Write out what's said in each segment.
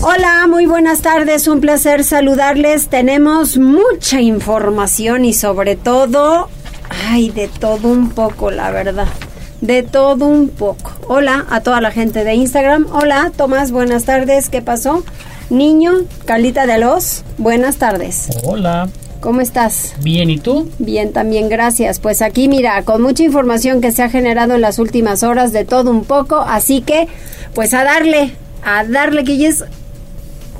Hola, muy buenas tardes, un placer saludarles. Tenemos mucha información y sobre todo, ay, de todo un poco, la verdad. De todo un poco. Hola a toda la gente de Instagram. Hola, Tomás, buenas tardes. ¿Qué pasó? Niño, Calita de Los, buenas tardes. Hola. ¿Cómo estás? Bien, ¿y tú? Bien, también gracias. Pues aquí, mira, con mucha información que se ha generado en las últimas horas de todo un poco, así que, pues a darle, a darle que ya es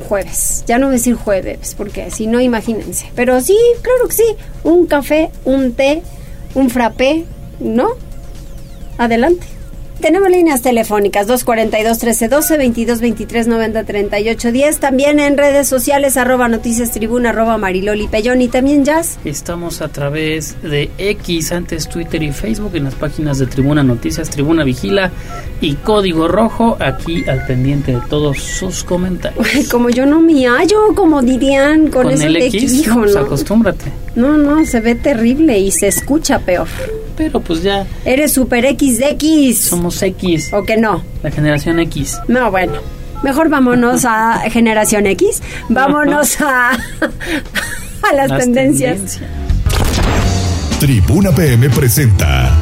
jueves. Ya no voy a decir jueves, porque si no, imagínense. Pero sí, claro que sí. Un café, un té, un frappé, ¿no? Adelante. Tenemos líneas telefónicas 242-1312, 2223-903810. También en redes sociales, arroba noticias tribuna, arroba mariloli pellón y también jazz. Estamos a través de X, antes Twitter y Facebook, en las páginas de Tribuna Noticias, Tribuna Vigila y Código Rojo, aquí al pendiente de todos sus comentarios. Ay, como yo no me hallo, como dirían con, Con eso el X, hijo, no, pues acostúmbrate. No, no, se ve terrible y se escucha peor. Pero pues ya Eres super X de X. somos X, ¿O que no? la generación X. No, bueno. Mejor vámonos a Generación X. Vámonos a, a las, tendencias. tendencias. Tribuna PM presenta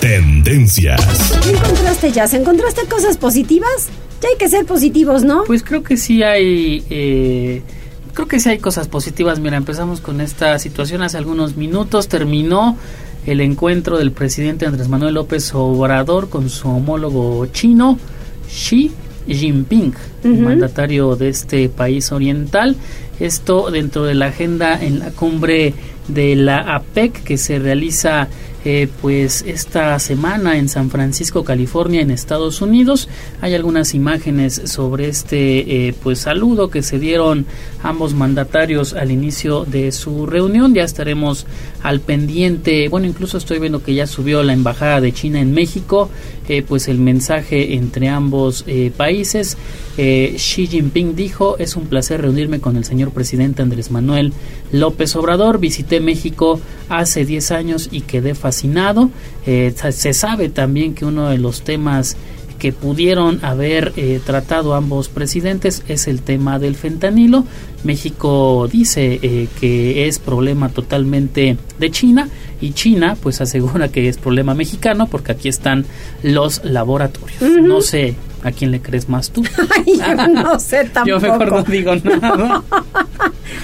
Tendencias. ¿Qué encontraste ya? ¿Encontraste cosas positivas? Ya hay que ser positivos, ¿no? Pues creo que sí hay, eh, creo que sí hay cosas positivas. Mira, empezamos con esta situación hace algunos minutos. Terminó el encuentro del presidente Andrés Manuel López Obrador con su homólogo chino, Xi Jinping, Ujú. mandatario de este país oriental. Esto dentro de la agenda en la cumbre de la APEC que se realiza eh, pues esta semana en San Francisco, California, en Estados Unidos. Hay algunas imágenes sobre este eh, pues saludo que se dieron ambos mandatarios al inicio de su reunión. Ya estaremos al pendiente. Bueno, incluso estoy viendo que ya subió la embajada de China en México, eh, pues el mensaje entre ambos eh, países. Eh, Xi Jinping dijo, es un placer reunirme con el señor presidente Andrés Manuel López Obrador. Visité México hace 10 años y quedé fascinado. Eh, se sabe también que uno de los temas que pudieron haber eh, tratado ambos presidentes es el tema del fentanilo. México dice eh, que es problema totalmente de China y China pues asegura que es problema mexicano porque aquí están los laboratorios. No sé a quién le crees más tú. Ay, yo no sé tampoco. Yo mejor no digo nada.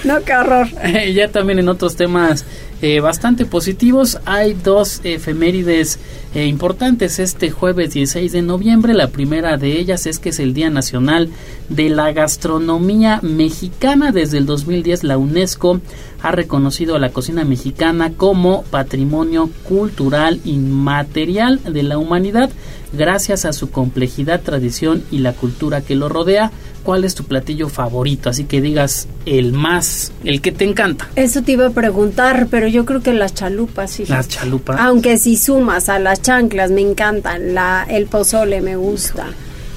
No, qué horror. Eh, ya también en otros temas eh, bastante positivos hay dos efemérides eh, importantes este jueves 16 de noviembre la primera de ellas es que es el Día Nacional de la Gastronomía Mexicana desde el 2010 la UNESCO ha reconocido a la cocina mexicana como patrimonio cultural inmaterial de la humanidad gracias a su complejidad, tradición y la cultura que lo rodea. ¿Cuál es tu platillo favorito? Así que digas el más, el que te encanta. Eso te iba a preguntar, pero yo creo que las chalupas. Las chalupas. Aunque si sumas a las chanclas, me encantan. La, el pozole me gusta.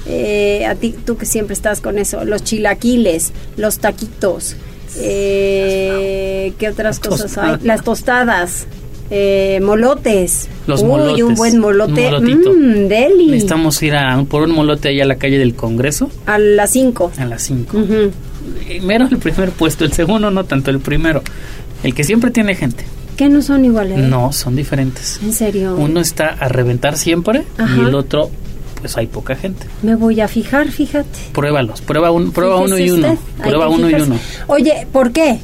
Eh, a ti, tú que siempre estás con eso. Los chilaquiles, los taquitos. Eh, ¿Qué otras Las cosas hay? Las tostadas. Eh, molotes. Los Uy, molotes. un buen molote. Un. Mmm, deli. Necesitamos ir a, por un molote allá a la calle del Congreso A las 5. a las 5. Ujú. Mero el primer puesto, el segundo no tanto, el primero. El que siempre tiene gente. ¿Qué no son iguales? No, son diferentes. En serio. Uno está a reventar siempre Ajá. y el otro, pues hay poca gente. Me voy a fijar, fíjate. Pruébalos, prueba, un, prueba uno y uno. Prueba uno y uno. Oye, ¿por qué?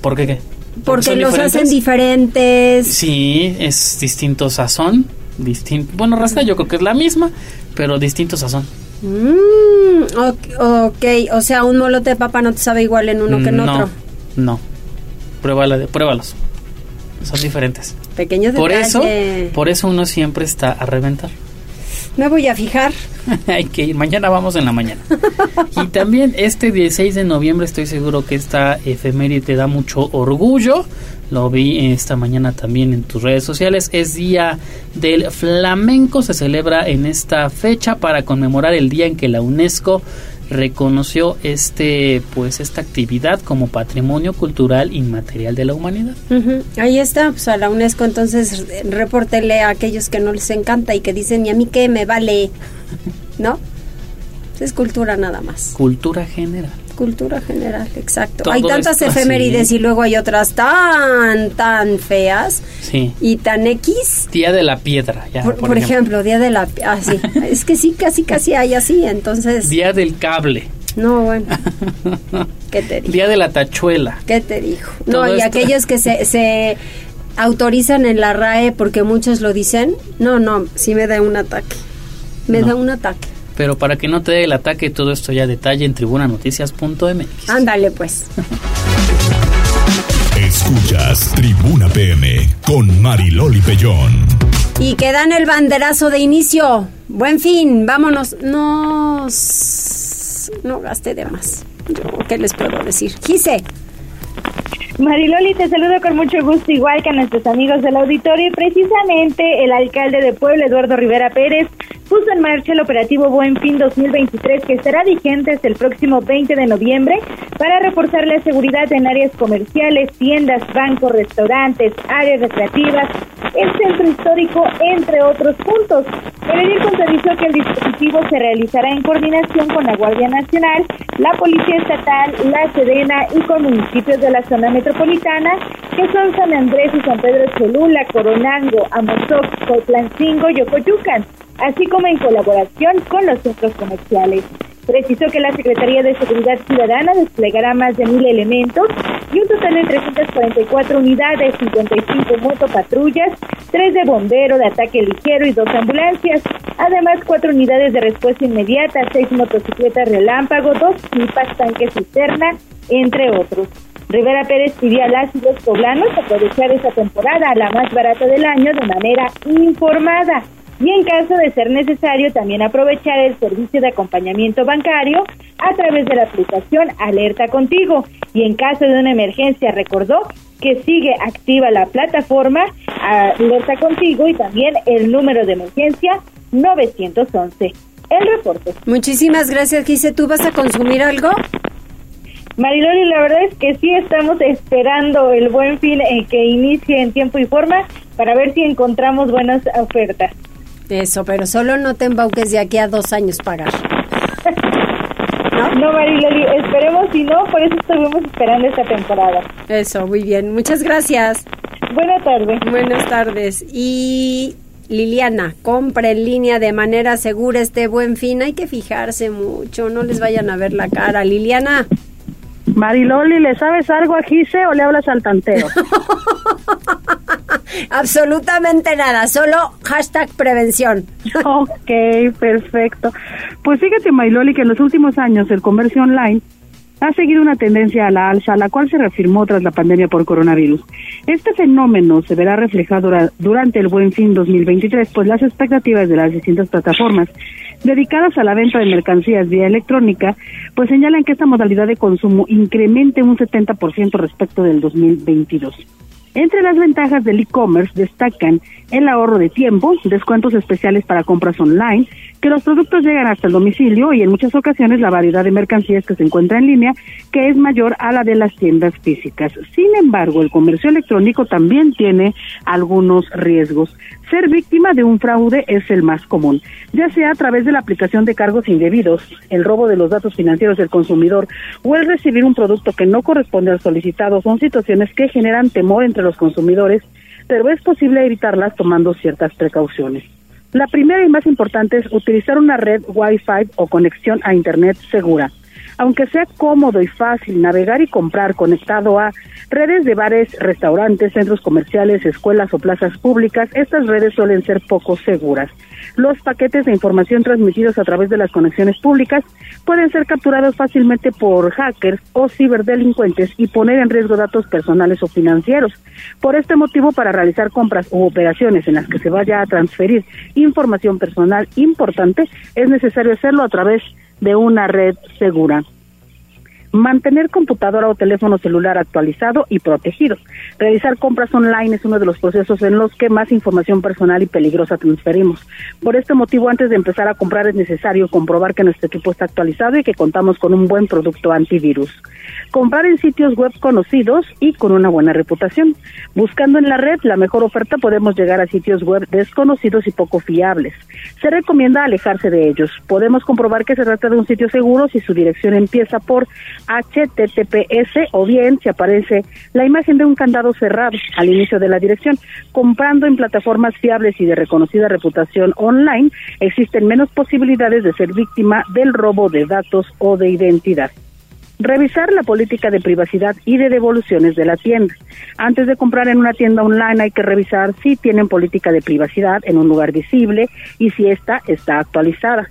¿Por qué qué? Porque los hacen diferentes? Sí, es distinto sazón. Distinto, bueno, rasta yo creo que es la misma, pero distinto sazón. Mm, ok, ok, o sea, un molote de papa no te sabe igual en uno que en no, otro. No. Pruébala, pruébalos. Son diferentes. Pequeño Por detalle. eso, por eso uno siempre está a reventar. Me voy a fijar. Hay que mañana vamos en la mañana. y también este 16 de noviembre estoy seguro que esta efeméride te da mucho orgullo. Lo vi esta mañana también en tus redes sociales. Es Día del Flamenco. Se celebra en esta fecha para conmemorar el día en que la UNESCO reconoció este pues esta actividad como patrimonio cultural inmaterial de la humanidad. Ahí está, pues a la UNESCO entonces repórtele a aquellos que no les encanta y que dicen, ¿y a mí qué me vale? ¿No? Es cultura nada más. Cultura general. Cultura general, exacto. hay tantas efemérides y luego hay otras tan, tan feas sí. y tan X. Día de la piedra, ya, por, ejemplo. Día de la... Ah, sí. es que sí, casi, casi hay así, entonces... Día del cable. No, bueno. ¿Qué te dijo? Día de la tachuela. ¿Qué te dijo? no, y aquellos que se, se autorizan en la RAE porque muchos lo dicen, no, no, sí me da un ataque. Me da un ataque pero para que no te dé el ataque, todo esto ya detalle en tribunanoticias.mx. Ándale pues. Escuchas Tribuna PM con Mariloli Pellón. Y que dan el banderazo de inicio. Buen fin, vámonos. No, no gaste de más. ¿Qué les puedo decir? Quise. Mariloli, te saludo con mucho gusto, igual que a nuestros amigos del auditorio. Y precisamente el alcalde de Puebla, Eduardo Rivera Pérez, puso en marcha el operativo Buen Fin 2023 que estará vigente hasta el próximo 20 de noviembre para reforzar la seguridad en áreas comerciales, tiendas, bancos, restaurantes, áreas recreativas, el centro histórico, entre otros puntos. El edil puntualizó que el dispositivo se realizará en coordinación con la Guardia Nacional, la Policía Estatal, la Sedena y con municipios de la zona metropolitana, que son San Andrés y San Pedro Cholula, Coronango, Amozoc, Cotlancingo y Ocoyucan así como en colaboración con los centros comerciales. Precisó que la Secretaría de Seguridad Ciudadana desplegará más de mil elementos y un total de 344 unidades, 55 motopatrullas, tres de bombero, de ataque ligero y dos ambulancias. Además, cuatro unidades de respuesta inmediata, seis motocicletas relámpago, dos pipas, tanques cisterna, entre otros. Rivera Pérez pidió a las y los poblanos aprovechar esa temporada, la más barata del año, de manera informada y en caso de ser necesario también aprovechar el servicio de acompañamiento bancario a través de la aplicación Alerta Contigo y en caso de una emergencia recordó que sigue activa la plataforma Alerta Contigo y también el número de emergencia 911. El reporte. Muchísimas gracias, Gise. ¿Tú vas a consumir algo? Mariloli, la verdad es que sí estamos esperando el buen fin en que inicie en tiempo y forma para ver si encontramos buenas ofertas. Eso, pero solo no te embauques de aquí a dos años pagar. ¿No? No, Mariloli, esperemos si no, por eso estuvimos esperando esta temporada. Eso, muy bien. Muchas gracias. Buenas tardes. Buenas tardes. Y Liliana, compra en línea de manera segura este buen fin. Hay que fijarse mucho, no les vayan a ver la cara. Liliana. Mariloli, ¿le sabes algo a Gise o le hablas al tanteo? Absolutamente nada, solo hashtag prevención. ok, perfecto. Pues fíjate, Mariloli, que en los últimos años el comercio online ha seguido una tendencia a la alza, la cual se reafirmó tras la pandemia por coronavirus. Este fenómeno se verá reflejado durante el Buen Fin 2023, pues las expectativas de las distintas plataformas dedicadas a la venta de mercancías vía electrónica, pues señalan que esta modalidad de consumo incremente un 70% respecto del 2022. Entre las ventajas del e-commerce destacan el ahorro de tiempo, descuentos especiales para compras online, que los productos llegan hasta el domicilio y en muchas ocasiones la variedad de mercancías que se encuentra en línea, que es mayor a la de las tiendas físicas. Sin embargo, el comercio electrónico también tiene algunos riesgos. Ser víctima de un fraude es el más común, ya sea a través de la aplicación de cargos indebidos, el robo de los datos financieros del consumidor o el recibir un producto que no corresponde al solicitado, son situaciones que generan temor entre los consumidores, pero es posible evitarlas tomando ciertas precauciones. La primera y más importante es utilizar una red Wi-Fi o conexión a Internet segura. Aunque sea cómodo y fácil navegar y comprar conectado a redes de bares, restaurantes, centros comerciales, escuelas o plazas públicas, estas redes suelen ser poco seguras. Los paquetes de información transmitidos a través de las conexiones públicas pueden ser capturados fácilmente por hackers o ciberdelincuentes y poner en riesgo datos personales o financieros. Por este motivo, para realizar compras u operaciones en las que se vaya a transferir información personal importante, es necesario hacerlo a través de una red segura. Mantener computadora o teléfono celular actualizado y protegido. Realizar compras online es uno de los procesos en los que más información personal y peligrosa transferimos. Por este motivo, antes de empezar a comprar es necesario comprobar que nuestro equipo está actualizado y que contamos con un buen producto antivirus. Comprar en sitios web conocidos y con una buena reputación. Buscando en la red la mejor oferta podemos llegar a sitios web desconocidos y poco fiables. Se recomienda alejarse de ellos. Podemos comprobar que se trata de un sitio seguro si su dirección empieza por HTTPS o bien si aparece la imagen de un candado cerrado al inicio de la dirección. Comprando en plataformas fiables y de reconocida reputación online, existen menos posibilidades de ser víctima del robo de datos o de identidad. Revisar la política de privacidad y de devoluciones de la tienda. Antes de comprar en una tienda online hay que revisar si tienen política de privacidad en un lugar visible y si esta está actualizada.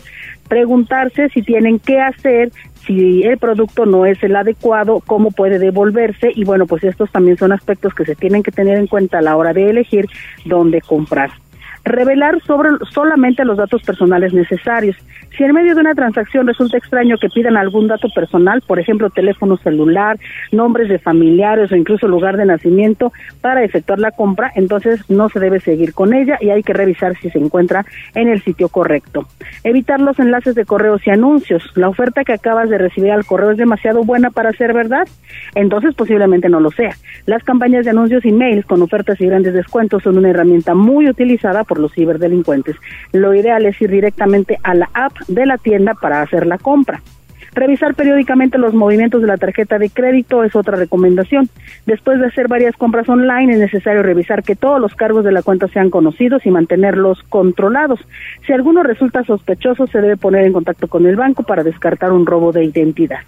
Preguntarse si tienen que hacer si el producto no es el adecuado, cómo puede devolverse y bueno, pues estos también son aspectos que se tienen que tener en cuenta a la hora de elegir dónde comprar revelar sobre solamente los datos personales necesarios. Si en medio de una transacción resulta extraño que pidan algún dato personal, por ejemplo, teléfono celular, nombres de familiares o incluso lugar de nacimiento para efectuar la compra, entonces no se debe seguir con ella y hay que revisar si se encuentra en el sitio correcto. Evitar los enlaces de correos y anuncios. La oferta que acabas de recibir al correo es demasiado buena para ser verdad, entonces posiblemente no lo sea. Las campañas de anuncios y mails con ofertas y grandes descuentos son una herramienta muy utilizada por los ciberdelincuentes. Lo ideal es ir directamente a la app de la tienda para hacer la compra. Revisar periódicamente los movimientos de la tarjeta de crédito es otra recomendación. Después de hacer varias compras online es necesario revisar que todos los cargos de la cuenta sean conocidos y mantenerlos controlados. Si alguno resulta sospechoso se debe poner en contacto con el banco para descartar un robo de identidad.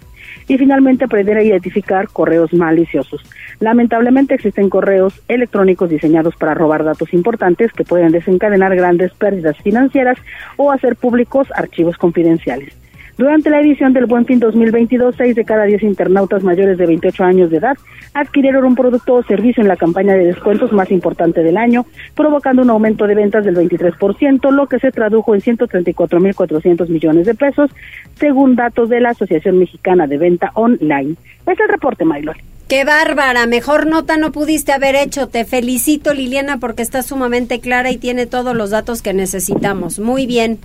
Y finalmente aprender a identificar correos maliciosos. Lamentablemente existen correos electrónicos diseñados para robar datos importantes que pueden desencadenar grandes pérdidas financieras o hacer públicos archivos confidenciales. Durante la edición del Buen Fin 2022, 6 de cada 10 internautas mayores de 28 años de edad adquirieron un producto o servicio en la campaña de descuentos más importante del año, provocando un aumento de ventas del 23%, lo que se tradujo en 134.400 millones de pesos, según datos de la Asociación Mexicana de Venta Online. Es el reporte, Maylor. Qué bárbara, mejor nota no pudiste haber hecho. Te felicito, Liliana, porque está sumamente clara y tiene todos los datos que necesitamos. Muy bien.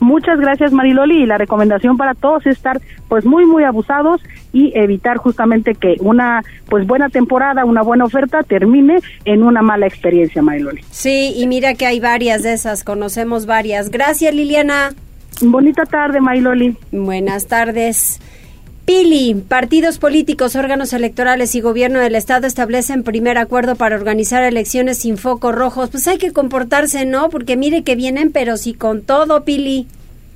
Muchas gracias Mariloli y la recomendación para todos es estar pues muy muy abusados y evitar justamente que una pues buena temporada, una buena oferta termine en una mala experiencia Mariloli. Sí, y mira que hay varias de esas, conocemos varias. Gracias Liliana. Bonita tarde Mariloli. Buenas tardes. Pili, partidos políticos, órganos electorales y gobierno del Estado establecen primer acuerdo para organizar elecciones sin focos rojos. Pues hay que comportarse, ¿no? Porque mire que vienen, pero sí con todo, Pili.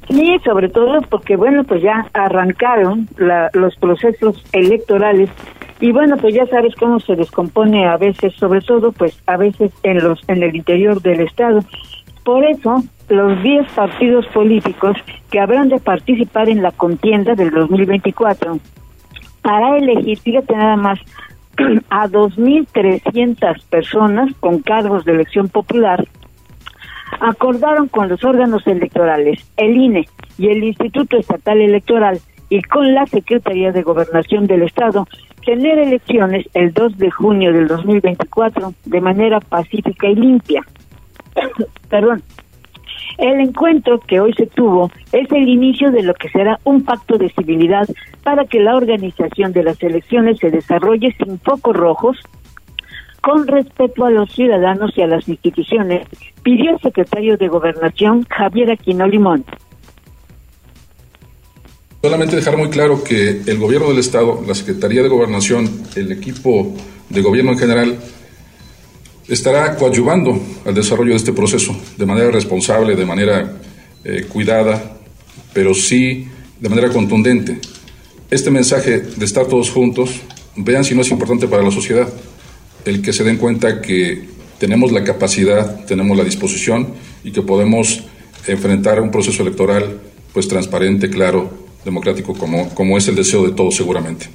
Sí, sobre todo porque, bueno, pues ya arrancaron los procesos electorales y bueno, pues ya sabes cómo se descompone a veces, sobre todo, pues a veces en los en el interior del Estado. Por eso, los 10 partidos políticos que habrán de participar en la contienda del 2024 para elegir, fíjate nada más, a 2.300 personas con cargos de elección popular, acordaron con los órganos electorales, el INE y el Instituto Estatal Electoral y con la Secretaría de Gobernación del Estado tener elecciones el 2 de junio del 2024 de manera pacífica y limpia. Perdón, el encuentro que hoy se tuvo es el inicio de lo que será un pacto de civilidad para que la organización de las elecciones se desarrolle sin focos rojos, con respeto a los ciudadanos y a las instituciones, pidió el secretario de Gobernación, Javier Aquino Limón. Solamente dejar muy claro que el gobierno del Estado, la Secretaría de Gobernación, el equipo de gobierno en general, estará coadyuvando al desarrollo de este proceso de manera responsable, de manera eh, cuidada, pero sí de manera contundente, este mensaje de estar todos juntos, vean si no es importante para la sociedad el que se den cuenta que tenemos la capacidad, tenemos la disposición y que podemos enfrentar un proceso electoral pues transparente, claro, democrático, como, como es el deseo de todos seguramente.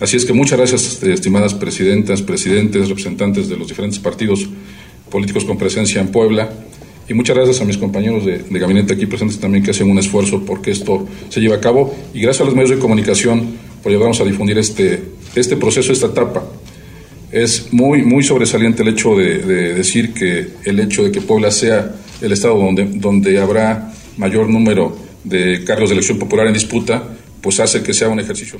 Así es que muchas gracias, estimadas presidentas, presidentes, representantes de los diferentes partidos políticos con presencia en Puebla. Y muchas gracias a mis compañeros de, gabinete aquí presentes también que hacen un esfuerzo porque esto se lleve a cabo. Y gracias a los medios de comunicación por ayudarnos a difundir este, este proceso, esta etapa. Es muy, muy sobresaliente el hecho de, de decir que el hecho de que Puebla sea el estado donde, donde habrá mayor número de cargos de elección popular en disputa, pues hace que sea un ejercicio.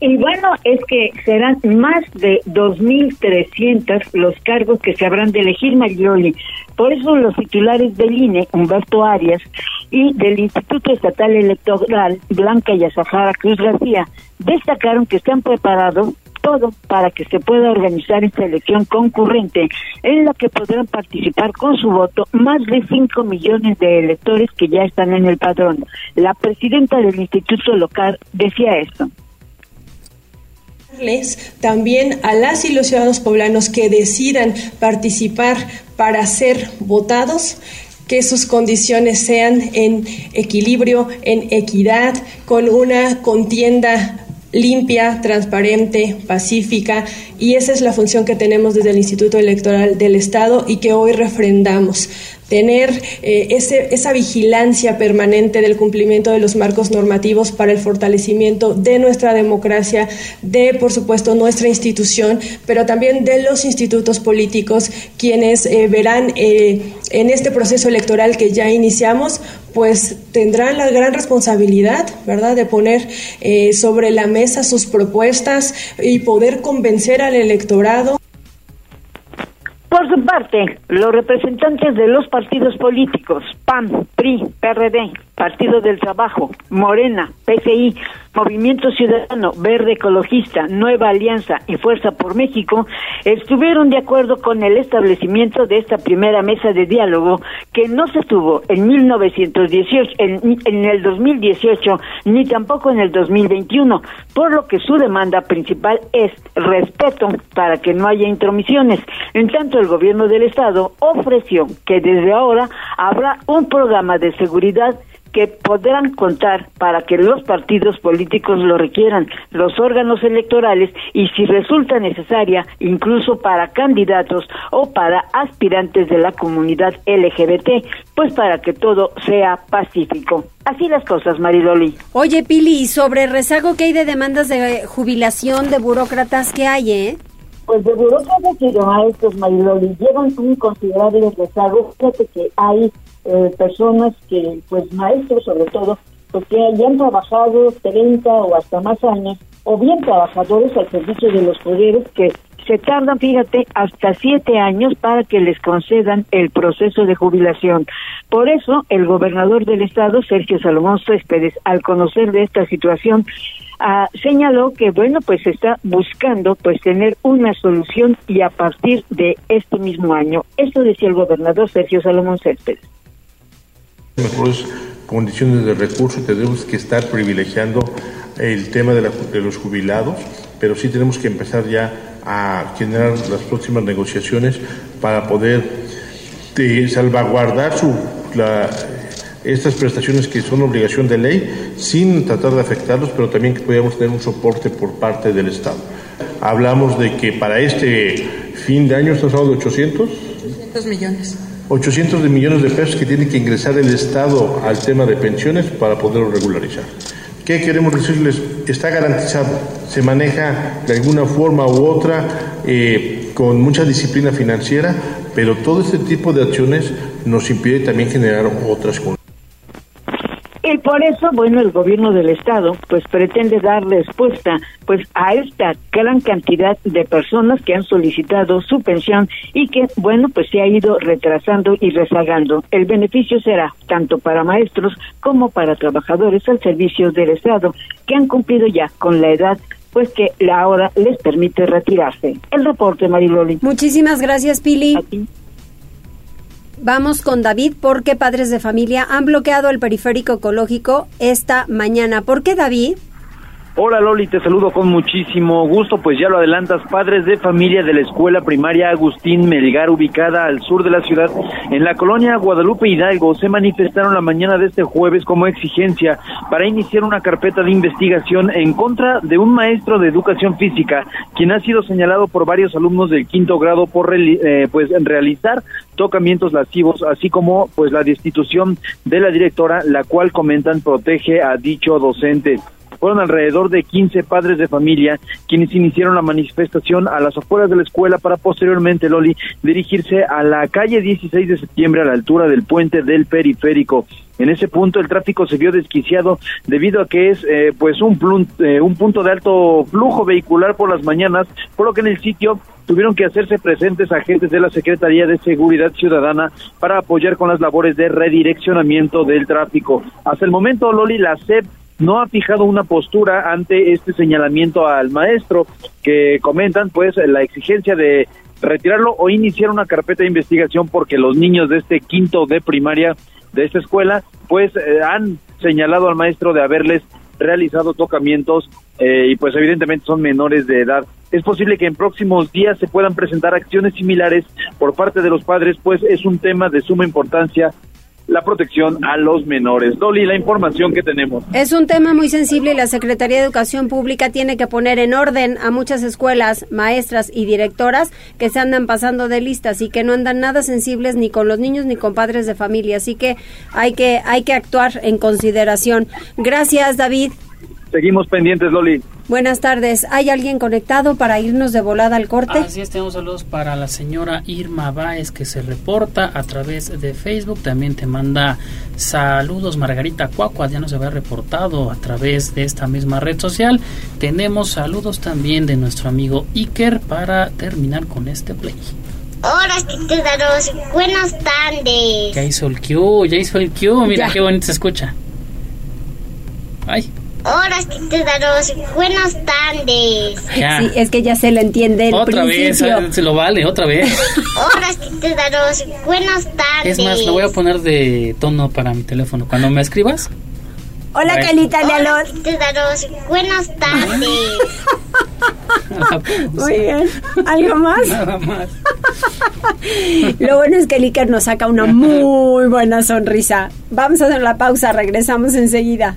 Y bueno, es que serán más de 2.300 los cargos que se habrán de elegir, Marioli. Por eso los titulares del INE, Humberto Arias, y del Instituto Estatal Electoral, Blanca Yazajara Cruz García, destacaron que están preparados todo para que se pueda organizar esta elección concurrente en la que podrán participar con su voto más de 5 millones de electores que ya están en el padrón. La presidenta del instituto local decía esto también a las y los ciudadanos poblanos que decidan participar para ser votados que sus condiciones sean en equilibrio, en equidad, con una contienda limpia, transparente, pacífica, y esa es la función que tenemos desde el Instituto Electoral del Estado y que hoy refrendamos tener eh, ese, esa vigilancia permanente del cumplimiento de los marcos normativos para el fortalecimiento de nuestra democracia, de, por supuesto, nuestra institución, pero también de los institutos políticos, quienes eh, verán eh, en este proceso electoral que ya iniciamos, pues tendrán la gran responsabilidad, ¿verdad?, de poner sobre la mesa sus propuestas y poder convencer al electorado por su parte, los representantes de los partidos políticos, PAN, PRI, PRD, Partido del Trabajo, Morena, PCI, Movimiento Ciudadano, Verde Ecologista, Nueva Alianza y Fuerza por México, estuvieron de acuerdo con el establecimiento de esta primera mesa de diálogo que no se tuvo en 1918, en, en el 2018, ni tampoco en el 2021, por lo que su demanda principal es respeto para que no haya intromisiones. En tanto, el gobierno del Estado ofreció que desde ahora habrá un programa de seguridad que podrán contar para que los partidos políticos lo requieran, los órganos electorales y si resulta necesaria, incluso para candidatos o para aspirantes de la comunidad LGBT, pues para que todo sea pacífico. Así las cosas, Maridoli. Oye, Pili, ¿y sobre rezago qué hay de demandas de jubilación de burócratas que hay, eh? Pues de burócratas y de maestros, Mariloli, llevan un considerable rezago. Fíjate que hay eh, personas que, pues maestros sobre todo, porque pues, hayan trabajado 30 o hasta más años, o bien trabajadores al servicio de los poderes que se tardan, fíjate, hasta siete años para que les concedan el proceso de jubilación. Por eso, el gobernador del estado, Sergio Salomón Céspedes, al conocer de esta situación, ah, señaló que, bueno, pues está buscando, pues, tener una solución y a partir de este mismo año. Esto decía el gobernador Sergio Salomón Céspedes mejores condiciones de recurso y tenemos que estar privilegiando el tema de, los jubilados, pero sí tenemos que empezar ya a generar las próximas negociaciones para poder eh, salvaguardar su, estas prestaciones que son obligación de ley sin tratar de afectarlos, pero también que podamos tener un soporte por parte del Estado. Hablamos de que para este fin de año estamos hablando de 800. 800 millones. 800 de millones de pesos que tiene que ingresar el Estado al tema de pensiones para poderlo regularizar. ¿Qué queremos decirles? Está garantizado, se maneja de alguna forma u otra eh, con mucha disciplina financiera, pero todo este tipo de acciones nos impide también generar otras y por eso, bueno, el gobierno del estado pues pretende dar respuesta pues a esta gran cantidad de personas que han solicitado su pensión y que, bueno, pues se ha ido retrasando y rezagando. El beneficio será tanto para maestros como para trabajadores al servicio del estado que han cumplido ya con la edad pues que la hora les permite retirarse. El reporte, Mariloli. Muchísimas gracias, Pili. Vamos con David porque padres de familia han bloqueado el periférico ecológico esta mañana. ¿Por qué, David? Hola Loli, te saludo con muchísimo gusto, pues ya lo adelantas, padres de familia de la escuela primaria Agustín Melgar, ubicada al sur de la ciudad, en la colonia Guadalupe Hidalgo, se manifestaron la mañana de este jueves como exigencia para iniciar una carpeta de investigación en contra de un maestro de educación física, quien ha sido señalado por varios alumnos del quinto grado por eh, pues realizar tocamientos lascivos, así como pues la destitución de la directora, la cual comentan protege a dicho docente fueron alrededor de 15 padres de familia quienes iniciaron la manifestación a las afueras de la escuela para posteriormente, Loli, dirigirse a la calle 16 de septiembre a la altura del puente del periférico. En ese punto el tráfico se vio desquiciado debido a que es eh, pues un, eh, un punto de alto flujo vehicular por las mañanas, por lo que en el sitio tuvieron que hacerse presentes agentes de la Secretaría de Seguridad Ciudadana para apoyar con las labores de redireccionamiento del tráfico. Hasta el momento, Loli, la SEP no ha fijado una postura ante este señalamiento al maestro que comentan pues la exigencia de retirarlo o iniciar una carpeta de investigación porque los niños de este quinto de primaria de esta escuela pues eh, han señalado al maestro de haberles realizado tocamientos eh, y pues evidentemente son menores de edad. Es posible que en próximos días se puedan presentar acciones similares por parte de los padres, pues es un tema de suma importancia la protección a los menores. Dolly, la información que tenemos. Es un tema muy sensible y la Secretaría de Educación Pública tiene que poner en orden a muchas escuelas, maestras y directoras que se andan pasando de listas y que no andan nada sensibles ni con los niños ni con padres de familia. Así que hay que, hay que actuar en consideración. Gracias, David. Seguimos pendientes, Loli. Buenas tardes. ¿Hay alguien conectado para irnos de volada al corte? Así es, tenemos saludos para la señora Irma Báez que se reporta a través de Facebook. También te manda saludos Margarita Cuacua, ya nos había reportado a través de esta misma red social. Tenemos saludos también de nuestro amigo Iker para terminar con este play. Hola, daros buenas tardes. Ya hizo el Q, ya hizo el Q, mira qué bonito se escucha. Ay. Hola, daros buenas tardes. Sí, es que ya se le entiende el Otra vez, se lo vale, otra vez. Hola, daros buenas tardes. Es más, lo voy a poner de tono para mi teléfono. Cuando me escribas. Hola, Calita Hola, daros buenas tardes. Muy bien. ¿Algo más? Nada más. Lo bueno es que el Iker nos saca una muy buena sonrisa. Vamos a hacer la pausa, regresamos enseguida.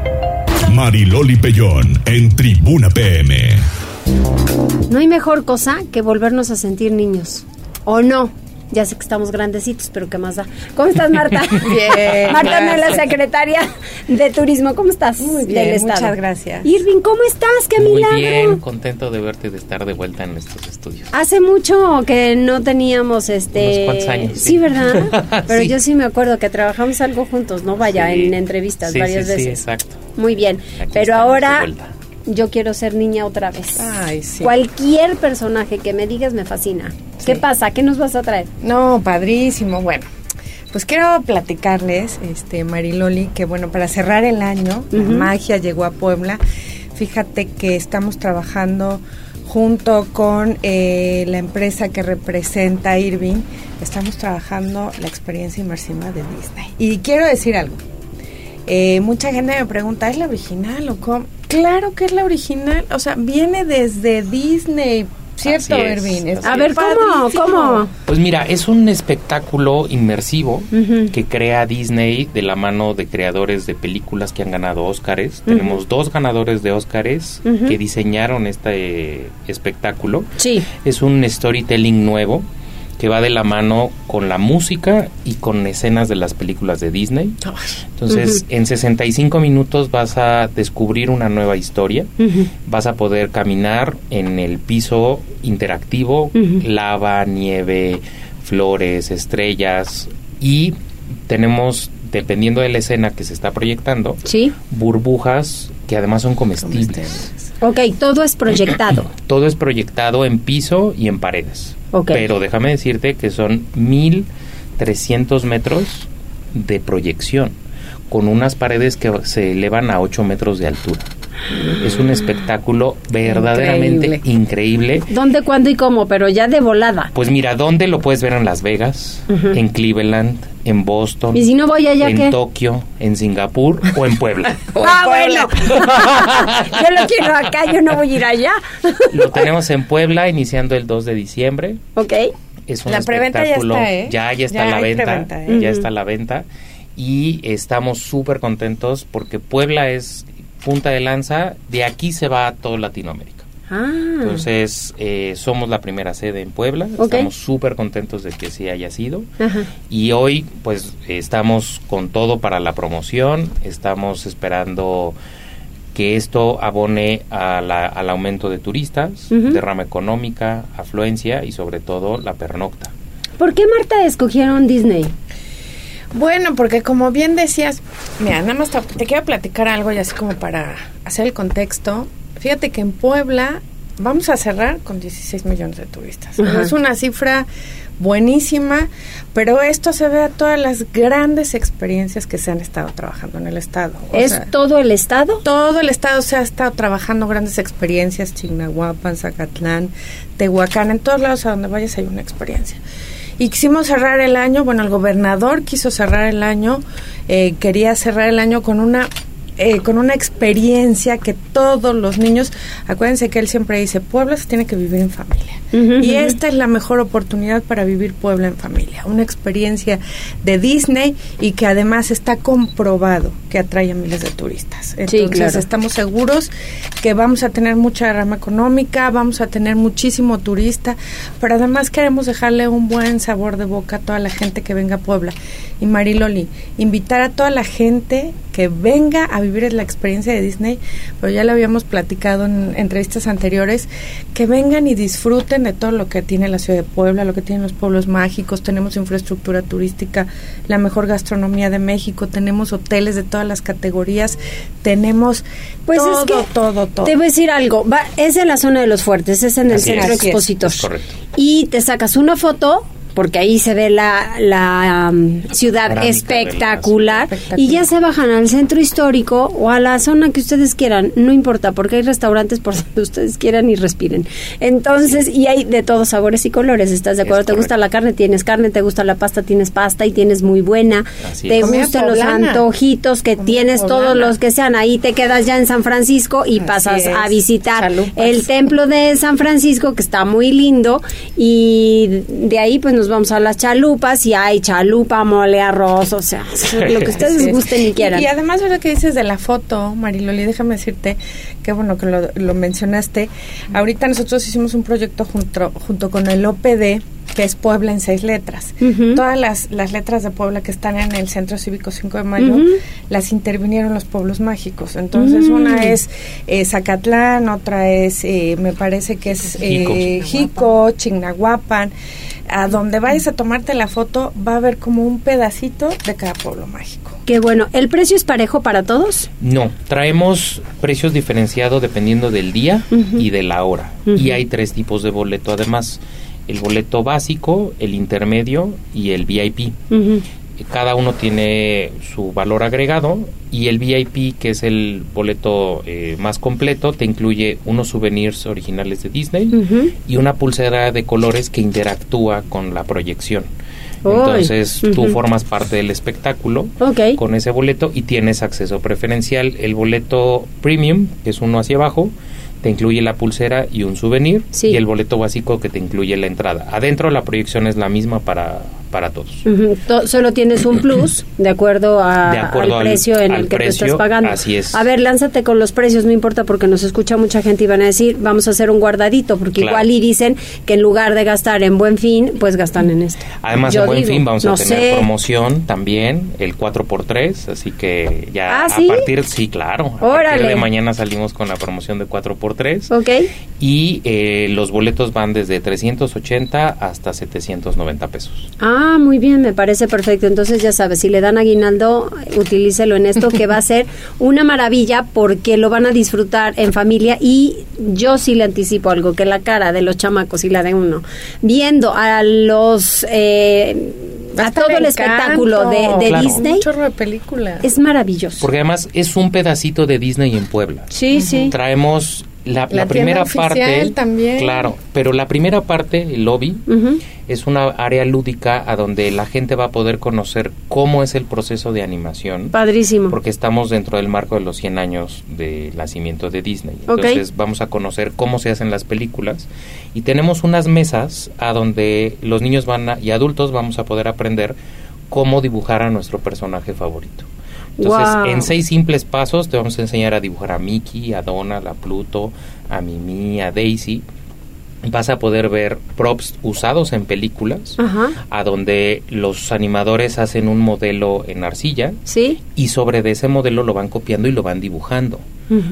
Mariloli Pellón en Tribuna PM. No hay mejor cosa que volvernos a sentir niños. ¿O no? Ya sé que estamos grandecitos, pero ¿qué más da? ¿Cómo estás, Marta? bien. Marta no es la secretaria de Turismo. ¿Cómo estás? Muy bien, muchas gracias. Irving, ¿cómo estás? ¡Qué Muy milagro! bien, contento de verte, de estar de vuelta en estos estudios. Hace mucho que no teníamos este... Unos cuantos años, Sí, sí. ¿verdad? Pero Sí. yo sí me acuerdo que trabajamos algo juntos, ¿no? Vaya, Sí. en entrevistas Sí, varias sí, sí, veces. exacto. Muy bien. Aquí Pero ahora. Yo quiero ser niña otra vez. Ay, sí. Cualquier personaje que me digas me fascina. ¿Qué pasa? ¿Qué nos vas a traer? No, padrísimo. Bueno, pues quiero platicarles, este, Mariloli, que bueno, para cerrar el año, la magia llegó a Puebla. Fíjate que estamos trabajando junto con eh, la empresa que representa Irving, estamos trabajando la experiencia inmersiva de Disney. Y quiero decir algo. Eh, mucha gente me pregunta, ¿es la original o cómo? Claro que es la original, o sea, viene desde Disney, ¿cierto? Es A ver, ¿cómo? Pues mira, es un espectáculo inmersivo que crea Disney de la mano de creadores de películas que han ganado Óscares. Tenemos dos ganadores de Óscares que diseñaron este espectáculo. Sí. Es un storytelling nuevo que va de la mano con la música y con escenas de las películas de Disney. Entonces, en 65 minutos vas a descubrir una nueva historia. Vas a poder caminar en el piso interactivo, lava, nieve, flores, estrellas y tenemos dependiendo de la escena que se está proyectando, ¿Sí? burbujas que además son comestibles. Ok, todo es proyectado. Todo es proyectado en piso y en paredes. Pero déjame decirte que son 1300 metros de proyección, con unas paredes que se elevan a 8 metros de altura. Es un espectáculo verdaderamente increíble. ¿Dónde, cuándo y cómo? Pero ya de volada. Pues mira, ¿dónde lo puedes ver en Las Vegas, en Cleveland, en Boston, ¿Y si no voy allá, en qué? Tokio, en Singapur o en Puebla? ah, bueno. yo lo quiero acá, yo no voy a ir allá. lo tenemos en Puebla iniciando el 2 de diciembre. ok. Es un La preventa ya espectáculo. está, ¿eh? Ya, ya está Ya la venta. preventa, ¿eh? Ya está la venta. Y estamos súper contentos porque Puebla es punta de lanza. De aquí se va a toda Latinoamérica. Ah. Entonces, eh, somos la primera sede en Puebla. Estamos súper contentos de que sí haya sido. Ajá. Y hoy, pues, estamos con todo para la promoción. Estamos esperando que esto abone a la- al aumento de turistas, Ujú. derrama económica, afluencia y sobre todo la pernocta. ¿Por qué Marta escogieron Disney? Bueno, porque como bien decías, mira, nada más te, te quiero platicar algo y así como para hacer el contexto. Fíjate que en Puebla vamos a cerrar con 16 millones de turistas. Es una cifra buenísima, pero esto se ve a todas las grandes experiencias que se han estado trabajando en el estado. O ¿Es sea, todo el estado? todo el estado se ha estado trabajando grandes experiencias, Chignahuapan, Zacatlán, Tehuacán, en todos lados a donde vayas hay una experiencia. Y quisimos cerrar el año, bueno, el gobernador quiso cerrar el año, eh, quería cerrar el año con una eh, con una experiencia que todos los niños, acuérdense que él siempre dice, Puebla se tiene que vivir en familia. Y esta es la mejor oportunidad para vivir Puebla en familia. Una experiencia de Disney y que además está comprobado que atrae a miles de turistas. Entonces claro. estamos seguros que vamos a tener mucha rama económica, vamos a tener muchísimo turista, pero además queremos dejarle un buen sabor de boca a toda la gente que venga a Puebla. Y Mariloli, invitar a toda la gente que venga a vivir la experiencia de Disney, pero ya lo habíamos platicado en entrevistas anteriores, que vengan y disfruten de todo lo que tiene la ciudad de Puebla, lo que tienen los pueblos mágicos, tenemos infraestructura turística, la mejor gastronomía de México, tenemos hoteles de todas las categorías, tenemos Pues todo, es que todo, todo. Te voy a decir algo. Va, es en la zona de los fuertes, es en el Así centro es. expositor. Es correcto. Y te sacas una foto porque ahí se ve la, la um, ciudad espectacular, y ya se bajan al centro histórico o a la zona que ustedes quieran, no importa, porque hay restaurantes por donde ustedes quieran y respiren. Entonces, y hay de todos sabores y colores, ¿estás de Es acuerdo? ¿Te gusta la carne? Tienes carne, te gusta la pasta, tienes pasta y tienes muy buena. Así te gustan los antojitos que Comida tienes todos los que sean, ahí te quedas ya en San Francisco y Así pasas a visitar Chalupas. el templo de San Francisco que está muy lindo y de ahí pues nos vamos a las chalupas y hay chalupa, mole, arroz, o sea, lo que ustedes gusten y quieran. Y, además, ahora que dices de la foto, Mariloli, déjame decirte, qué bueno que lo, lo mencionaste. Ahorita nosotros hicimos un proyecto junto, junto con el OPD, que es Puebla en seis letras. Todas las, las letras de Puebla que están en el Centro Cívico 5 de Mayo, las intervinieron los pueblos mágicos. Entonces, Mm. una es eh, Zacatlán, otra es, eh, me parece que es Jico. eh, Jico, Chignahuapan. A donde vayas a tomarte la foto, va a haber como un pedacito de cada pueblo mágico. Qué bueno, ¿el precio es parejo para todos? No, traemos precios diferenciados dependiendo del día y de la hora. Y hay tres tipos de boleto además. El boleto básico, el intermedio y el VIP. Cada uno tiene su valor agregado y el VIP, que es el boleto eh, más completo, te incluye unos souvenirs originales de Disney y una pulsera de colores que interactúa con la proyección. Entonces tú formas parte del espectáculo con ese boleto y tienes acceso preferencial. El boleto premium, que es uno hacia abajo, te incluye la pulsera y un souvenir Sí. y el boleto básico que te incluye la entrada. Adentro la proyección es la misma para, para todos. Solo tienes un plus de acuerdo, a, De acuerdo al al- precio en al el que te estás pagando. así es. A ver, lánzate con los precios, no importa porque nos escucha mucha gente y van a decir, vamos a hacer un guardadito, porque Claro. igual y dicen que en lugar de gastar en buen fin, pues gastan en esto. Además, Yo en Buen digo, Fin vamos no a tener sé. promoción también, el 4x3, así que ya ¿Ah, a sí? partir, sí, claro, a Órale. partir de mañana salimos con la promoción de 4x3 Ok. y eh, los boletos van desde 380 hasta 790 pesos. Ah, Ah, muy bien, me parece perfecto. Entonces ya sabes, si le dan aguinaldo, utilícelo en esto que va a ser una maravilla porque lo van a disfrutar en familia y yo sí le anticipo algo, que la cara de los chamacos y la de uno, viendo a los... Eh, a todo el espectáculo de, Disney. Un chorro de películas. Es maravilloso. Porque además es un pedacito de Disney en Puebla. Sí, sí. Traemos la, primera parte, también. claro, pero la primera parte, el lobby, es una área lúdica a donde la gente va a poder conocer cómo es el proceso de animación. Padrísimo. Porque estamos dentro del marco de los 100 años de nacimiento de Disney. Entonces vamos a conocer cómo se hacen las películas y tenemos unas mesas a donde los niños van y adultos vamos a poder aprender cómo dibujar a nuestro personaje favorito. Entonces, en seis simples pasos te vamos a enseñar a dibujar a Mickey, a Donald, a Pluto, a Mimi, a Daisy. Vas a poder ver props usados en películas, a donde los animadores hacen un modelo en arcilla ¿Sí? y sobre de ese modelo lo van copiando y lo van dibujando.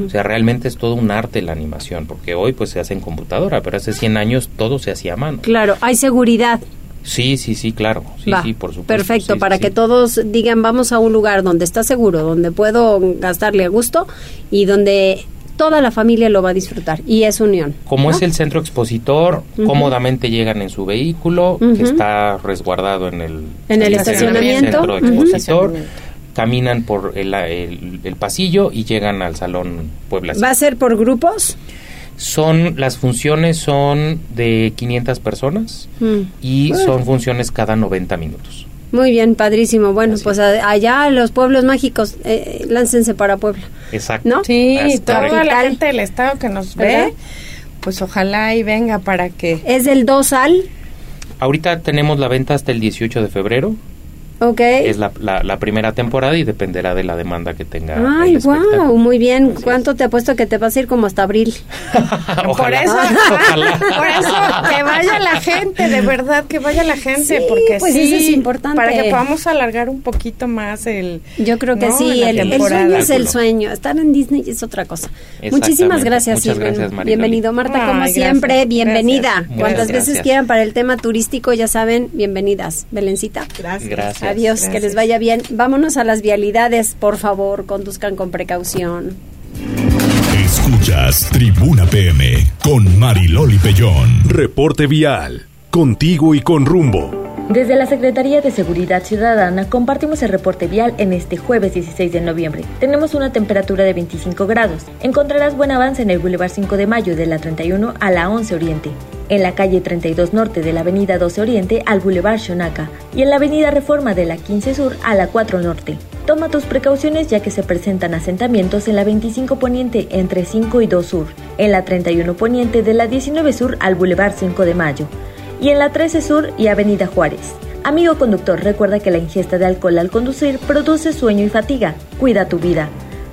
O sea, realmente es todo un arte la animación, porque hoy pues se hace en computadora, pero hace 100 años todo se hacía a mano. Claro, hay seguridad. Sí, sí, sí, claro. Sí, sí, por supuesto. Perfecto, para que todos digan, vamos a un lugar donde está seguro, donde puedo gastarle a gusto y donde toda la familia lo va a disfrutar y es unión. Como es el centro expositor, cómodamente llegan en su vehículo, que está resguardado en el, en el, estacionamiento. centro expositor. Caminan por el, el, pasillo y llegan al salón Puebla. ¿Va a ser por grupos? Son, las funciones son de 500 personas mm. y son funciones cada 90 minutos. Muy bien, padrísimo. Bueno, pues allá los pueblos mágicos, eh, láncense para Puebla. Exacto. ¿No? Sí, toda la gente del estado que nos ve, pues ojalá y venga para que... ¿Es del 2 al? Ahorita tenemos la venta hasta el 18 de febrero. Es la, la, primera temporada y dependerá de la demanda que tenga. Ay, wow, muy bien. ¿Cuánto te apuesto que te vas a ir como hasta abril? por eso, por eso que vaya la gente, de verdad que vaya la gente, porque pues sí, eso es importante. Para que podamos alargar un poquito más el. Yo creo que sí, el, sueño es el sueño. Estar en Disney es otra cosa. Muchísimas gracias, Muchas gracias Bienvenido, Marta, como siempre, bienvenida. Cuantas veces quieran para el tema turístico, ya saben, bienvenidas. Belencita. Gracias. Gracias. Adiós, que les vaya bien. Vámonos a las vialidades, por favor, conduzcan con precaución. Escuchas Tribuna PM con Mariloli Pellón. Reporte vial, contigo y con rumbo. Desde la Secretaría de Seguridad Ciudadana compartimos el reporte vial en este jueves 16 de noviembre. Tenemos una temperatura de 25 grados. Encontrarás buen avance en el Boulevard 5 de Mayo de la 31 a la 11 Oriente, en la calle 32 Norte de la Avenida 12 Oriente al Boulevard Shonaka y en la Avenida Reforma de la 15 Sur a la 4 Norte. Toma tus precauciones ya que se presentan asentamientos en la 25 Poniente entre 5 y 2 Sur, en la 31 Poniente de la 19 Sur al Boulevard 5 de Mayo y en la 13 Sur y Avenida Juárez. Amigo conductor, recuerda que la ingesta de alcohol al conducir produce sueño y fatiga. Cuida tu vida.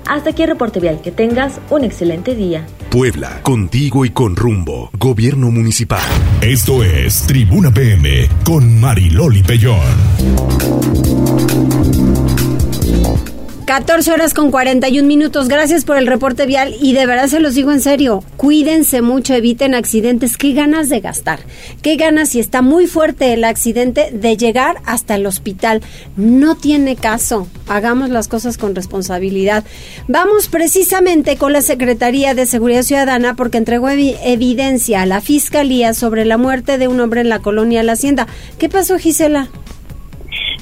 Hasta aquí el reporte vial. Que tengas un excelente día. Puebla, contigo y con rumbo. Gobierno municipal. Esto es Tribuna PM con Mariloli Pellón. 14 horas con 41 minutos. Gracias por el reporte vial y de verdad se los digo en serio. Cuídense mucho, eviten accidentes. Qué ganas de gastar. Qué ganas si está muy fuerte el accidente de llegar hasta el hospital. No tiene caso. Hagamos las cosas con responsabilidad. Vamos precisamente con la Secretaría de Seguridad Ciudadana porque entregó evidencia a la Fiscalía sobre la muerte de un hombre en la colonia La Hacienda. ¿Qué pasó, Gisela?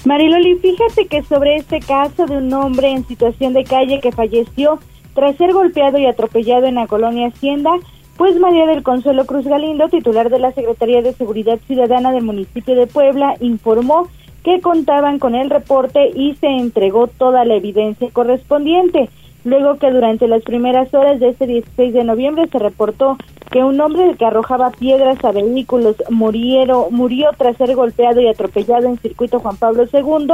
Mariloli, fíjate que sobre este caso de un hombre en situación de calle que falleció tras ser golpeado y atropellado en la colonia Hacienda, pues María del Consuelo Cruz Galindo, titular de la Secretaría de Seguridad Ciudadana del municipio de Puebla, informó que contaban con el reporte y se entregó toda la evidencia correspondiente luego que durante las primeras horas de este 16 de noviembre se reportó que un hombre que arrojaba piedras a vehículos murieron, murió tras ser golpeado y atropellado en circuito Juan Pablo II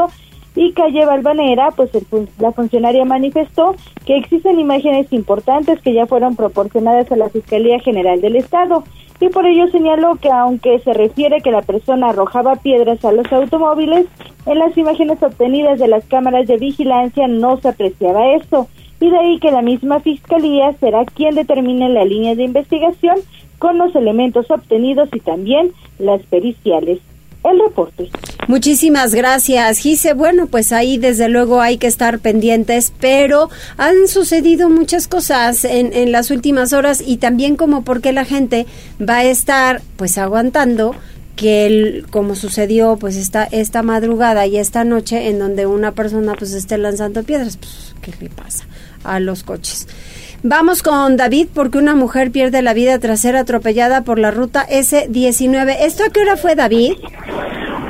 y calle Balvanera, pues la funcionaria manifestó que existen imágenes importantes que ya fueron proporcionadas a la Fiscalía General del Estado y por ello señaló que aunque se refiere que la persona arrojaba piedras a los automóviles, en las imágenes obtenidas de las cámaras de vigilancia no se apreciaba esto y de ahí que la misma Fiscalía será quien determine la línea de investigación con los elementos obtenidos y también las periciales. el reporte. Muchísimas gracias, Gise. Bueno, pues ahí desde luego hay que estar pendientes, pero han sucedido muchas cosas en, en las últimas horas y también como porque la gente va a estar pues aguantando que el, como sucedió pues esta esta madrugada y esta noche en donde una persona pues esté lanzando piedras, pues qué le pasa a los coches. Vamos con David porque una mujer pierde la vida tras ser atropellada por la ruta S19. ¿Esto a qué hora fue David?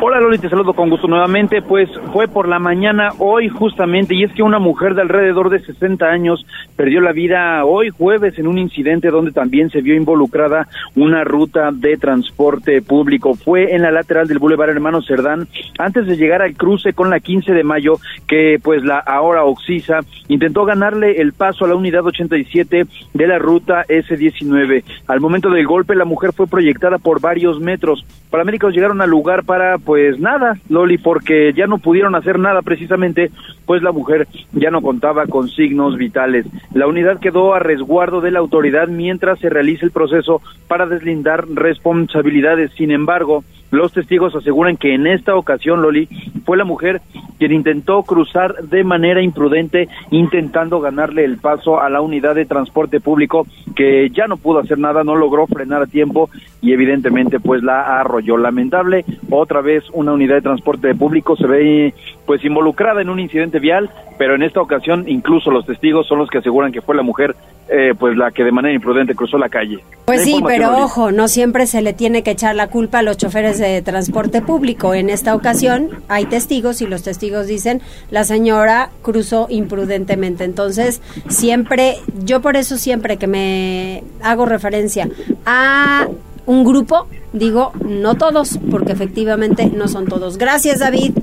Hola Loli, te saludo con gusto nuevamente. Pues fue por la mañana hoy justamente, y es que una mujer de alrededor de 60 años perdió la vida hoy jueves en un incidente donde también se vio involucrada una ruta de transporte público. Fue en la lateral del Boulevard Hermano Cerdán, antes de llegar al cruce con la 15 de mayo, que pues la ahora Oxisa intentó ganarle el paso a la unidad 87 de la ruta S19. Al momento del golpe, la mujer fue proyectada por varios metros. Paramédicos llegaron al lugar para pues nada, Loli, porque ya no pudieron hacer nada precisamente, pues la mujer ya no contaba con signos vitales. La unidad quedó a resguardo de la autoridad mientras se realiza el proceso para deslindar responsabilidades. Sin embargo, los testigos aseguran que en esta ocasión, Loli, fue la mujer quien intentó cruzar de manera imprudente, intentando ganarle el paso a la unidad de transporte público, que ya no pudo hacer nada, no logró frenar a tiempo y evidentemente pues la arrolló. Lamentable, otra vez una unidad de transporte público se ve pues involucrada en un incidente vial, pero en esta ocasión incluso los testigos son los que aseguran que fue la mujer eh, pues la que de manera imprudente cruzó la calle. Pues sí, pero ojo, no siempre se le tiene que echar la culpa a los choferes de transporte público. En esta ocasión hay testigos y los testigos dicen la señora cruzó imprudentemente. Entonces, siempre, yo por eso siempre que me hago referencia a un grupo, digo no todos, porque efectivamente no son todos. Gracias, David.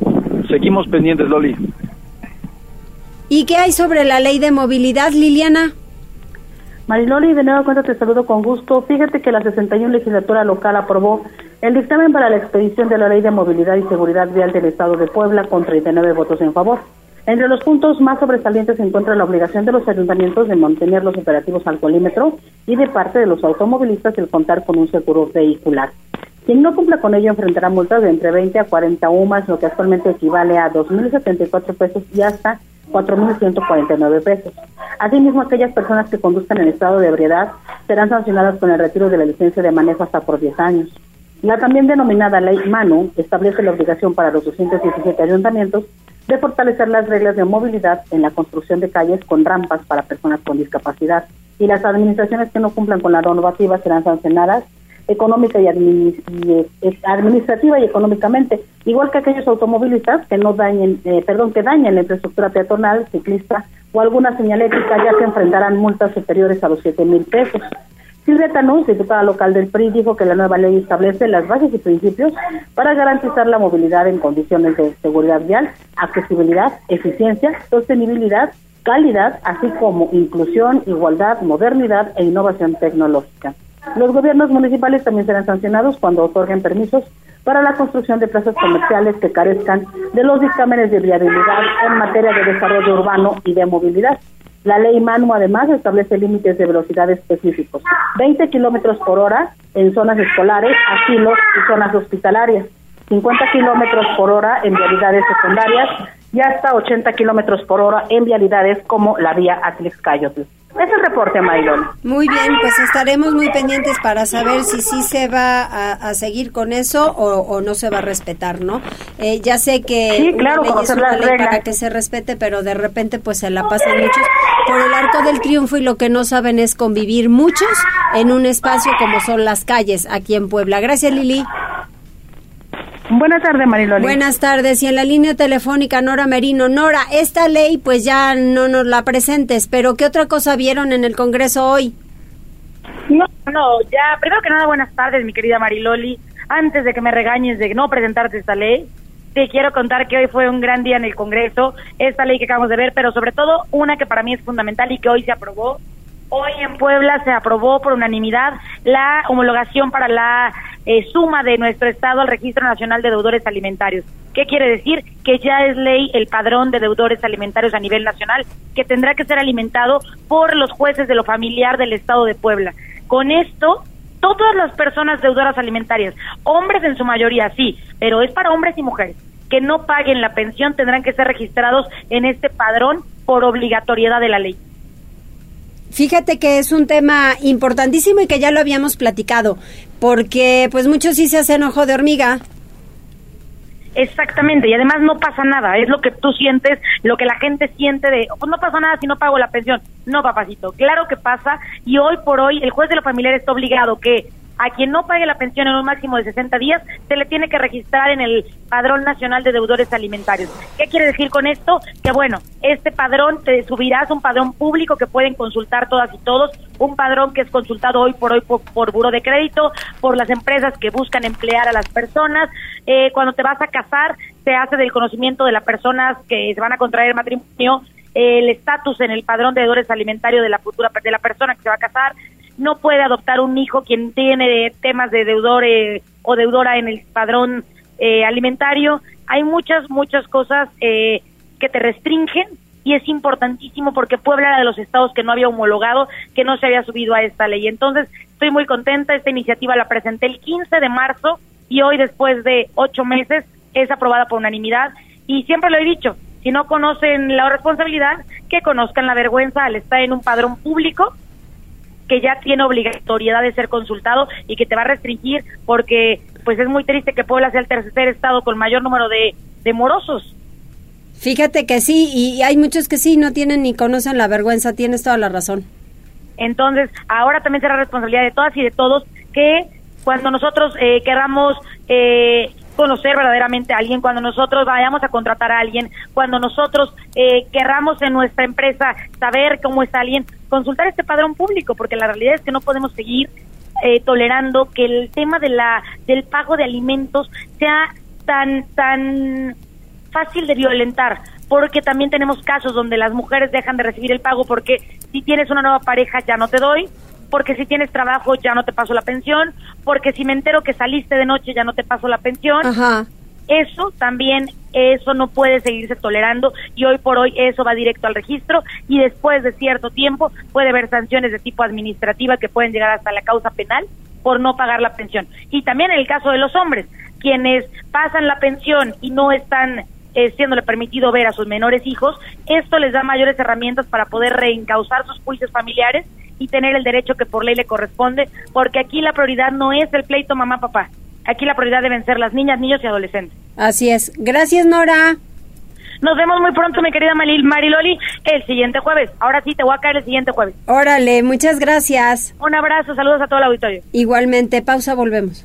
Seguimos pendientes, Loli. ¿Y qué hay sobre la ley de movilidad, Liliana? Mariloli, de nuevo cuenta te saludo con gusto. Fíjate que la 61 legislatura local aprobó el dictamen para la expedición de la Ley de Movilidad y Seguridad Vial del Estado de Puebla con 39 votos en favor. Entre los puntos más sobresalientes se encuentra la obligación de los ayuntamientos de mantener los operativos al colímetro y de parte de los automovilistas el contar con un seguro vehicular. Quien no cumpla con ello enfrentará multas de entre 20 a 40 UMAS, lo que actualmente equivale a 2.074 pesos y hasta 4.149 pesos. Asimismo, aquellas personas que conduzcan en estado de ebriedad serán sancionadas con el retiro de la licencia de manejo hasta por 10 años. La también denominada Ley Manu establece la obligación para los 217 ayuntamientos de fortalecer las reglas de movilidad en la construcción de calles con rampas para personas con discapacidad y las administraciones que no cumplan con la normativa serán sancionadas económica y, administrativa y económicamente, igual que aquellos automovilistas que no dañen, eh, perdón, que dañen la infraestructura peatonal, ciclista o alguna señalética, ya se enfrentarán multas superiores a los siete mil pesos. Silvia Tanús, diputada local del PRI, dijo que la nueva ley establece las bases y principios para garantizar la movilidad en condiciones de seguridad vial, accesibilidad, eficiencia, sostenibilidad, calidad, así como inclusión, igualdad, modernidad e innovación tecnológica. Los gobiernos municipales también serán sancionados cuando otorguen permisos para la construcción de plazas comerciales que carezcan de los dictámenes de viabilidad en materia de desarrollo urbano y de movilidad. La ley MANU además establece límites de velocidad específicos, 20 kilómetros por hora en zonas escolares, asilos y zonas hospitalarias, 50 kilómetros por hora en vialidades secundarias y hasta 80 kilómetros por hora en vialidades como la vía Atlix-Cayotl. Es el reporte, Maylon. Muy bien, pues estaremos muy pendientes para saber si sí se va a, seguir con eso o, no se va a respetar, ¿no? Eh, ya sé que sí, claro, una ley es una ley para que se respete, pero de repente pues se la pasan muchos por el arco del triunfo y lo que no saben es convivir muchos en un espacio como son las calles aquí en Puebla. Gracias, Lili. Buenas tardes, Mariloli. Buenas tardes. Y en la línea telefónica, Nora Merino. Nora, esta ley pues ya no nos la presentes, pero ¿qué otra cosa vieron en el Congreso hoy? No, no, ya, primero que nada, buenas tardes, mi querida Mariloli. Antes de que me regañes de no presentarte esta ley, te quiero contar que hoy fue un gran día en el Congreso, esta ley que acabamos de ver, pero sobre todo una que para mí es fundamental y que hoy se aprobó. Hoy en Puebla se aprobó por unanimidad la homologación para la eh, suma de nuestro Estado al Registro Nacional de Deudores Alimentarios. ¿Qué quiere decir? Que ya es ley el padrón de deudores alimentarios a nivel nacional, que tendrá que ser alimentado por los jueces de lo familiar del Estado de Puebla. Con esto, todas las personas deudoras alimentarias, hombres en su mayoría, sí, pero es para hombres y mujeres que no paguen la pensión tendrán que ser registrados en este padrón por obligatoriedad de la ley. Fíjate que es un tema importantísimo y que ya lo habíamos platicado, porque pues muchos sí se hacen ojo de hormiga. Exactamente, y además no pasa nada, es lo que tú sientes, lo que la gente siente de, pues no pasa nada si no pago la pensión. No, papacito, claro que pasa, y hoy por hoy el juez de lo familiar está obligado que a quien no pague la pensión en un máximo de 60 días, se le tiene que registrar en el Padrón Nacional de Deudores Alimentarios. ¿Qué quiere decir con esto? Que bueno, este padrón te subirás un padrón público que pueden consultar todas y todos, un padrón que es consultado hoy por hoy por, por Buro de Crédito, por las empresas que buscan emplear a las personas. Eh, cuando te vas a casar, se hace del conocimiento de las personas que se van a contraer matrimonio el estatus en el padrón de deudores alimentarios de la futura de la persona que se va a casar, no puede adoptar un hijo quien tiene temas de deudor eh, o deudora en el padrón eh, alimentario. Hay muchas, muchas cosas eh, que te restringen y es importantísimo porque Puebla era de los estados que no había homologado, que no se había subido a esta ley. Entonces, estoy muy contenta. Esta iniciativa la presenté el 15 de marzo y hoy, después de ocho meses, es aprobada por unanimidad. Y siempre lo he dicho, si no conocen la responsabilidad, que conozcan la vergüenza al estar en un padrón público que ya tiene obligatoriedad de ser consultado y que te va a restringir porque pues es muy triste que Puebla sea el tercer estado con mayor número de, de morosos. Fíjate que sí, y hay muchos que sí, no tienen ni conocen la vergüenza, tienes toda la razón. Entonces, ahora también será responsabilidad de todas y de todos que cuando nosotros eh, queramos eh, conocer verdaderamente a alguien, cuando nosotros vayamos a contratar a alguien, cuando nosotros eh, querramos en nuestra empresa saber cómo está alguien, consultar este padrón público, porque la realidad es que no podemos seguir eh, tolerando que el tema de la del pago de alimentos sea tan tan fácil de violentar porque también tenemos casos donde las mujeres dejan de recibir el pago porque si tienes una nueva pareja ya no te doy, porque si tienes trabajo ya no te paso la pensión, porque si me entero que saliste de noche ya no te paso la pensión. Eso también, eso no puede seguirse tolerando y hoy por hoy eso va directo al registro y después de cierto tiempo puede haber sanciones de tipo administrativa que pueden llegar hasta la causa penal por no pagar la pensión. Y también en el caso de los hombres, quienes pasan la pensión y no están eh, siéndole permitido ver a sus menores hijos, esto les da mayores herramientas para poder reencauzar sus juicios familiares y tener el derecho que por ley le corresponde, porque aquí la prioridad no es el pleito mamá-papá, aquí la prioridad deben ser las niñas, niños y adolescentes. Así es. Gracias, Nora. Nos vemos muy pronto, mi querida Mariloli, el siguiente jueves. Ahora sí, te voy a caer el siguiente jueves. Órale, muchas gracias. Un abrazo, saludos a todo el auditorio. Igualmente, pausa, volvemos.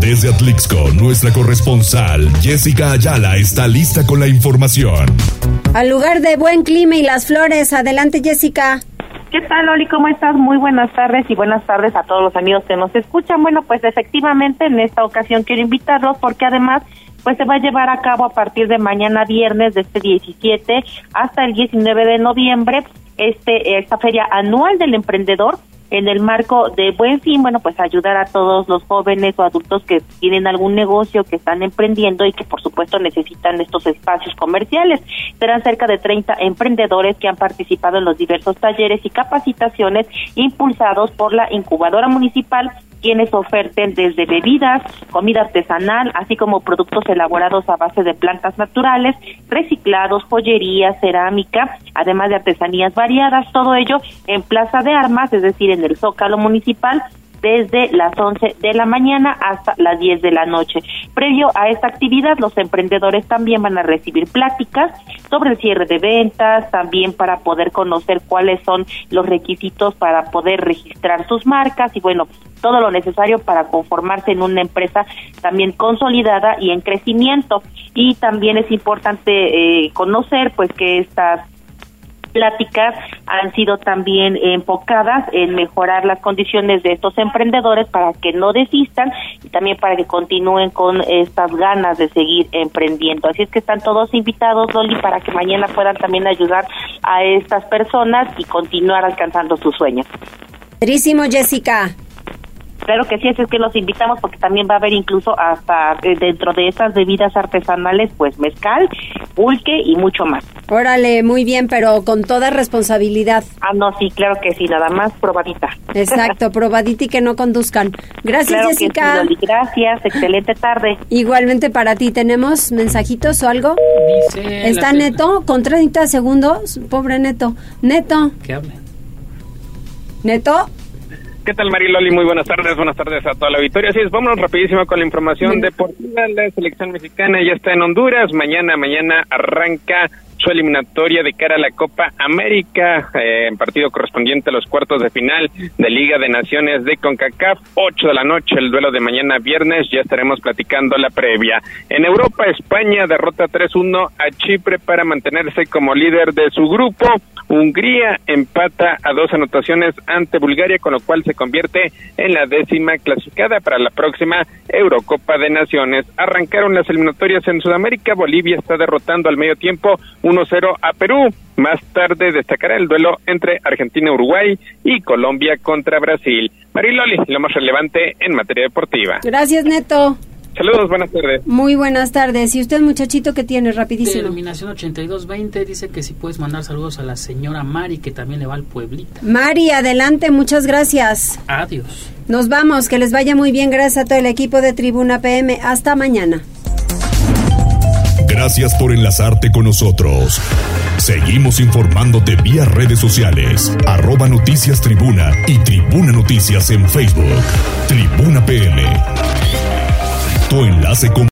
Desde Atlixco, nuestra corresponsal Jessica Ayala está lista con la información. Al lugar de buen clima y las flores, adelante Jessica. ¿Qué tal, Oli? ¿Cómo estás? Muy buenas tardes y buenas tardes a todos los amigos que nos escuchan. Bueno, pues efectivamente en esta ocasión quiero invitarlos porque además pues se va a llevar a cabo a partir de mañana viernes de este 17 hasta el 19 de noviembre este esta feria anual del emprendedor en el marco de Buen Fin, bueno, pues ayudar a todos los jóvenes o adultos que tienen algún negocio, que están emprendiendo y que por supuesto necesitan estos espacios comerciales. Serán cerca de 30 emprendedores que han participado en los diversos talleres y capacitaciones impulsados por la incubadora municipal quienes oferten desde bebidas, comida artesanal, así como productos elaborados a base de plantas naturales, reciclados, joyería, cerámica, además de artesanías variadas, todo ello en Plaza de Armas, es decir, en el Zócalo Municipal, desde las 11 de la mañana hasta las 10 de la noche. Previo a esta actividad, los emprendedores también van a recibir pláticas sobre el cierre de ventas, también para poder conocer cuáles son los requisitos para poder registrar sus marcas y bueno, todo lo necesario para conformarse en una empresa también consolidada y en crecimiento. Y también es importante eh, conocer pues que estas pláticas han sido también enfocadas en mejorar las condiciones de estos emprendedores para que no desistan y también para que continúen con estas ganas de seguir emprendiendo. Así es que están todos invitados, Loli, para que mañana puedan también ayudar a estas personas y continuar alcanzando sus sueños. Jessica. Claro que sí, es que los invitamos porque también va a haber incluso hasta eh, dentro de estas bebidas artesanales, pues mezcal, pulque y mucho más. Órale, muy bien, pero con toda responsabilidad. Ah, no, sí, claro que sí, nada más probadita. Exacto, probadita y que no conduzcan. Gracias, Jessica. gracias, excelente tarde. Igualmente para ti, ¿tenemos mensajitos o algo? Dice Está Neto, con 30 segundos, pobre Neto. Neto. Que hable. Neto. ¿Qué tal, Mariloli? Muy buenas tardes, buenas tardes a toda la auditoría. Así es, vámonos rapidísimo con la información deportiva. La selección mexicana ya está en Honduras. Mañana, mañana arranca su eliminatoria de cara a la Copa América, eh, en partido correspondiente a los cuartos de final de Liga de Naciones de CONCACAF, 8 de la noche, el duelo de mañana viernes, ya estaremos platicando la previa. En Europa, España derrota 3-1 a Chipre para mantenerse como líder de su grupo. Hungría empata a dos anotaciones ante Bulgaria, con lo cual se convierte en la décima clasificada para la próxima Eurocopa de Naciones. Arrancaron las eliminatorias en Sudamérica, Bolivia está derrotando al medio tiempo 1-0 a Perú. Más tarde destacará el duelo entre Argentina, Uruguay y Colombia contra Brasil. Mariloli, lo más relevante en materia deportiva. Gracias, Neto. Saludos, buenas tardes. Muy buenas tardes. ¿Y usted, muchachito, qué tiene? Rapidísimo. Terminación 8220 dice que si puedes mandar saludos a la señora Mari, que también le va al pueblito. Mari, adelante, muchas gracias. Adiós. Nos vamos, que les vaya muy bien. Gracias a todo el equipo de Tribuna PM. Hasta mañana. Gracias por enlazarte con nosotros. Seguimos informándote vía redes sociales, arroba noticias tribuna y tribuna noticias en Facebook. Tribuna PM. Tu enlace con